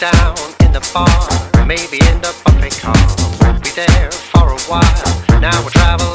down in the bar, maybe in the buffet car. Won't be there for a while. Now we're traveling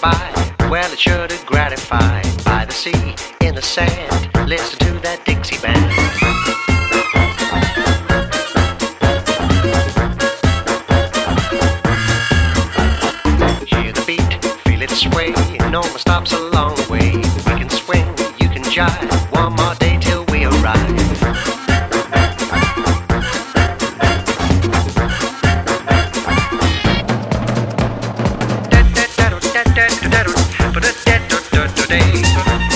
by, well, it sure to gratify. By the sea, in the sand, listen to that Dixie band. Hear the beat, feel it sway. No more stops along the way. We can swing, you can jive. One more day day.